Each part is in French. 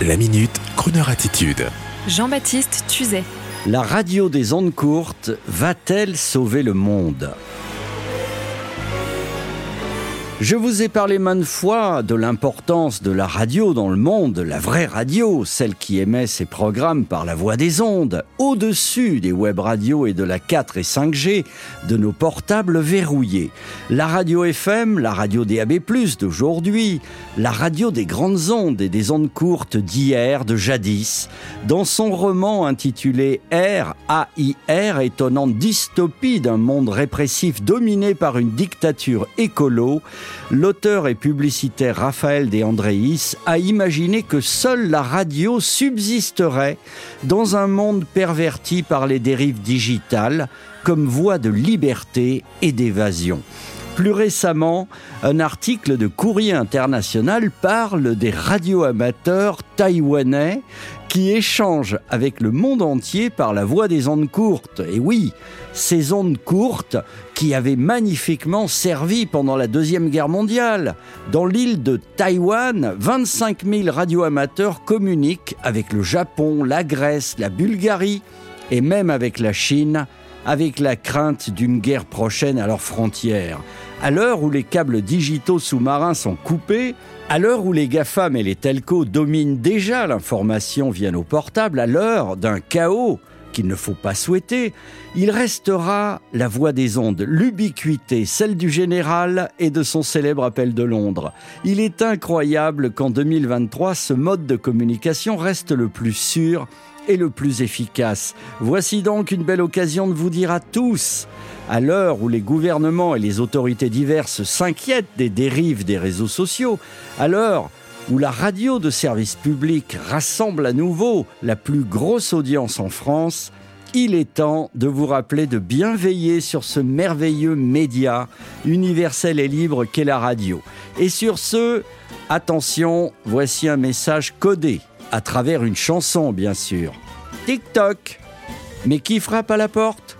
La minute, Kroneur attitude. Jean-Baptiste Tuzet. La radio des ondes courtes va-t-elle sauver le monde? Je vous ai parlé maintes fois de l'importance de la radio dans le monde, la vraie radio, celle qui émet ses programmes par la voix des ondes, au-dessus des web radios et de la 4 et 5G, de nos portables verrouillés. La radio FM, la radio DAB+, d'aujourd'hui, la radio des grandes ondes et des ondes courtes d'hier, de jadis. Dans son roman intitulé R, A-I-R, étonnante dystopie d'un monde répressif dominé par une dictature écolo, l'auteur et publicitaire Raphaël De Andréis a imaginé que seule la radio subsisterait dans un monde perverti par les dérives digitales comme voie de liberté et d'évasion. Plus récemment, un article de Courrier International parle des radioamateurs taïwanais qui échangent avec le monde entier par la voie des ondes courtes. Et oui, ces ondes courtes qui avaient magnifiquement servi pendant la Deuxième Guerre mondiale. Dans l'île de Taïwan, 25 000 radioamateurs communiquent avec le Japon, la Grèce, la Bulgarie et même avec la Chine avec la crainte d'une guerre prochaine à leurs frontières. À l'heure où les câbles digitaux sous-marins sont coupés, à l'heure où les GAFAM et les telcos dominent déjà l'information via nos portables, à l'heure d'un chaos qu'il ne faut pas souhaiter, il restera la voix des ondes, l'ubiquité, celle du général et de son célèbre appel de Londres. Il est incroyable qu'en 2023, ce mode de communication reste le plus sûr et le plus efficace. Voici donc une belle occasion de vous dire à tous, à l'heure où les gouvernements et les autorités diverses s'inquiètent des dérives des réseaux sociaux, à l'heure où la radio de service public rassemble à nouveau la plus grosse audience en France, il est temps de vous rappeler de bien veiller sur ce merveilleux média universel et libre qu'est la radio. Et sur ce, attention, voici un message codé à travers une chanson, bien sûr. TikTok. Mais qui frappe à la porte?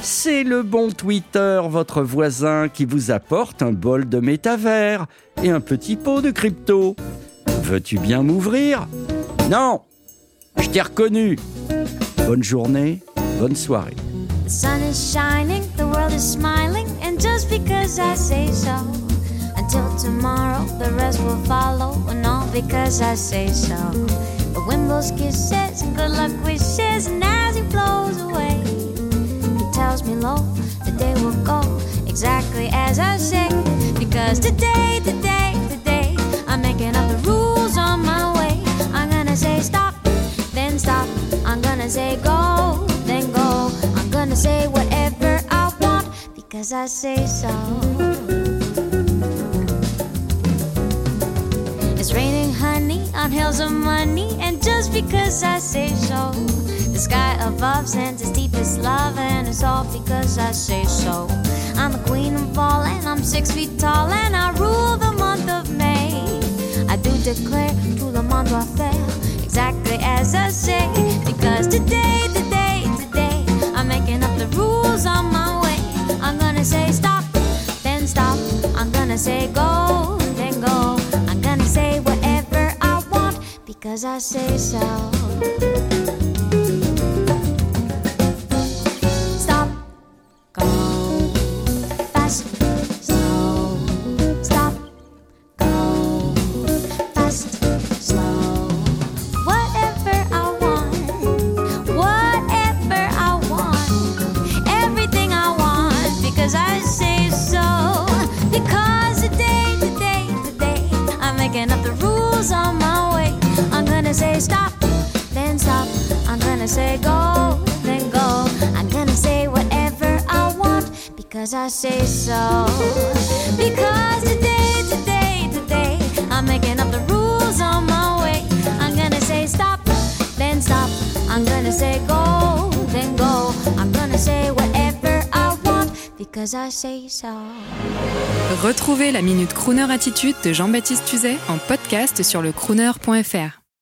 C'est le bon Twitter, votre voisin, qui vous apporte un bol de métavers et un petit pot de crypto. Veux-tu bien m'ouvrir? Non Je t'ai reconnu. Bonne journée, bonne soirée. The sun is shining, the world is smiling, and just because I say so. Until tomorrow, the rest will follow, and all because I say so. The wind blows kisses and good luck wishes, and as he blows Because today, today, today, I'm making up the rules on my way. I'm gonna say stop, then stop. I'm gonna say go, then go. I'm gonna say whatever I want because I say so. It's raining honey on hills of money, and just because I say so, the sky above sends its deepest love, and it's all because I say so. I'm the queen of fall, and I'm six feet tall, and I rule the month of May. I do declare to le monde doit faire exactly as I say, because today, today, today, I'm making up the rules on my way. I'm gonna say stop, then stop. I'm gonna say go then go. I'm gonna say whatever I want because I say so. Retrouvez la Minute Crooner Attitude de Jean-Baptiste Tuzet en podcast sur le crooner.fr.